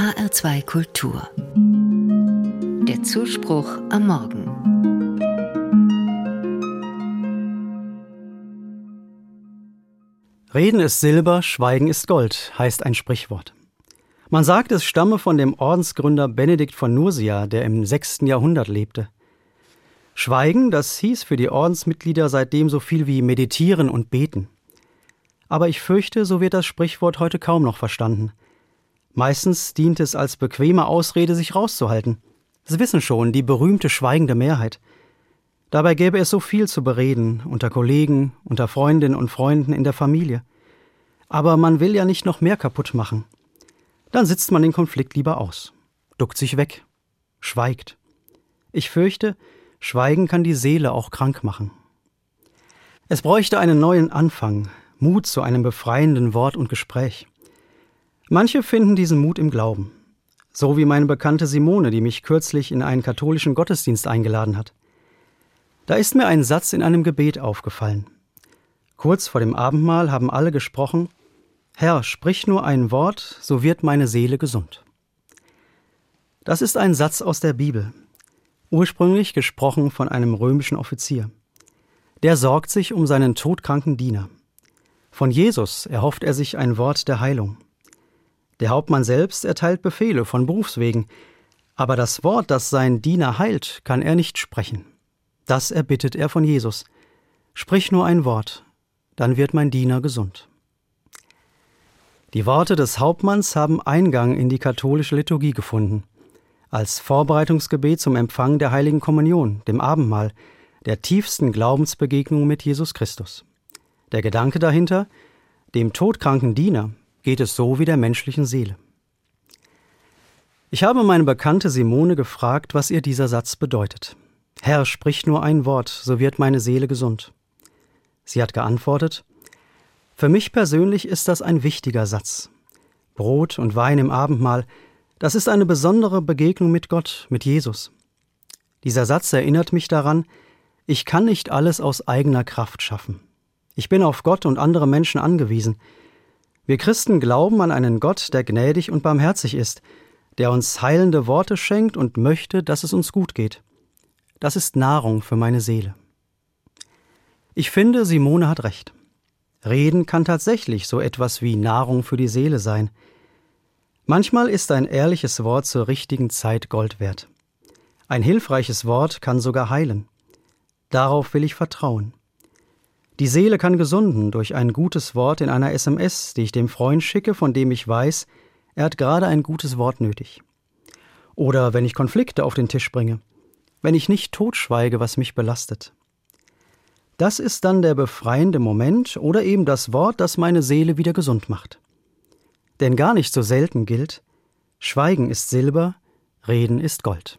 HR2 Kultur. Der Zuspruch am Morgen. Reden ist Silber, Schweigen ist Gold, heißt ein Sprichwort. Man sagt, es stamme von dem Ordensgründer Benedikt von Nursia, der im 6. Jahrhundert lebte. Schweigen, das hieß für die Ordensmitglieder seitdem so viel wie meditieren und beten. Aber ich fürchte, so wird das Sprichwort heute kaum noch verstanden. Meistens dient es als bequeme Ausrede, sich rauszuhalten. Sie wissen schon, die berühmte schweigende Mehrheit. Dabei gäbe es so viel zu bereden, unter Kollegen, unter Freundinnen und Freunden, in der Familie. Aber man will ja nicht noch mehr kaputt machen. Dann sitzt man den Konflikt lieber aus, duckt sich weg, schweigt. Ich fürchte, Schweigen kann die Seele auch krank machen. Es bräuchte einen neuen Anfang, Mut zu einem befreienden Wort und Gespräch. Manche finden diesen Mut im Glauben, so wie meine Bekannte Simone, die mich kürzlich in einen katholischen Gottesdienst eingeladen hat. Da ist mir ein Satz in einem Gebet aufgefallen. Kurz vor dem Abendmahl haben alle gesprochen Herr, sprich nur ein Wort, so wird meine Seele gesund. Das ist ein Satz aus der Bibel, ursprünglich gesprochen von einem römischen Offizier. Der sorgt sich um seinen todkranken Diener. Von Jesus erhofft er sich ein Wort der Heilung. Der Hauptmann selbst erteilt Befehle von Berufswegen, aber das Wort, das sein Diener heilt, kann er nicht sprechen. Das erbittet er von Jesus. Sprich nur ein Wort, dann wird mein Diener gesund. Die Worte des Hauptmanns haben Eingang in die katholische Liturgie gefunden als Vorbereitungsgebet zum Empfang der heiligen Kommunion, dem Abendmahl, der tiefsten Glaubensbegegnung mit Jesus Christus. Der Gedanke dahinter, dem todkranken Diener geht es so wie der menschlichen Seele. Ich habe meine Bekannte Simone gefragt, was ihr dieser Satz bedeutet. Herr, sprich nur ein Wort, so wird meine Seele gesund. Sie hat geantwortet, Für mich persönlich ist das ein wichtiger Satz. Brot und Wein im Abendmahl das ist eine besondere Begegnung mit Gott, mit Jesus. Dieser Satz erinnert mich daran, ich kann nicht alles aus eigener Kraft schaffen. Ich bin auf Gott und andere Menschen angewiesen. Wir Christen glauben an einen Gott, der gnädig und barmherzig ist, der uns heilende Worte schenkt und möchte, dass es uns gut geht. Das ist Nahrung für meine Seele. Ich finde, Simone hat recht. Reden kann tatsächlich so etwas wie Nahrung für die Seele sein. Manchmal ist ein ehrliches Wort zur richtigen Zeit Gold wert. Ein hilfreiches Wort kann sogar heilen. Darauf will ich vertrauen. Die Seele kann gesunden durch ein gutes Wort in einer SMS, die ich dem Freund schicke, von dem ich weiß, er hat gerade ein gutes Wort nötig. Oder wenn ich Konflikte auf den Tisch bringe, wenn ich nicht totschweige, was mich belastet. Das ist dann der befreiende Moment oder eben das Wort, das meine Seele wieder gesund macht. Denn gar nicht so selten gilt, Schweigen ist Silber, Reden ist Gold.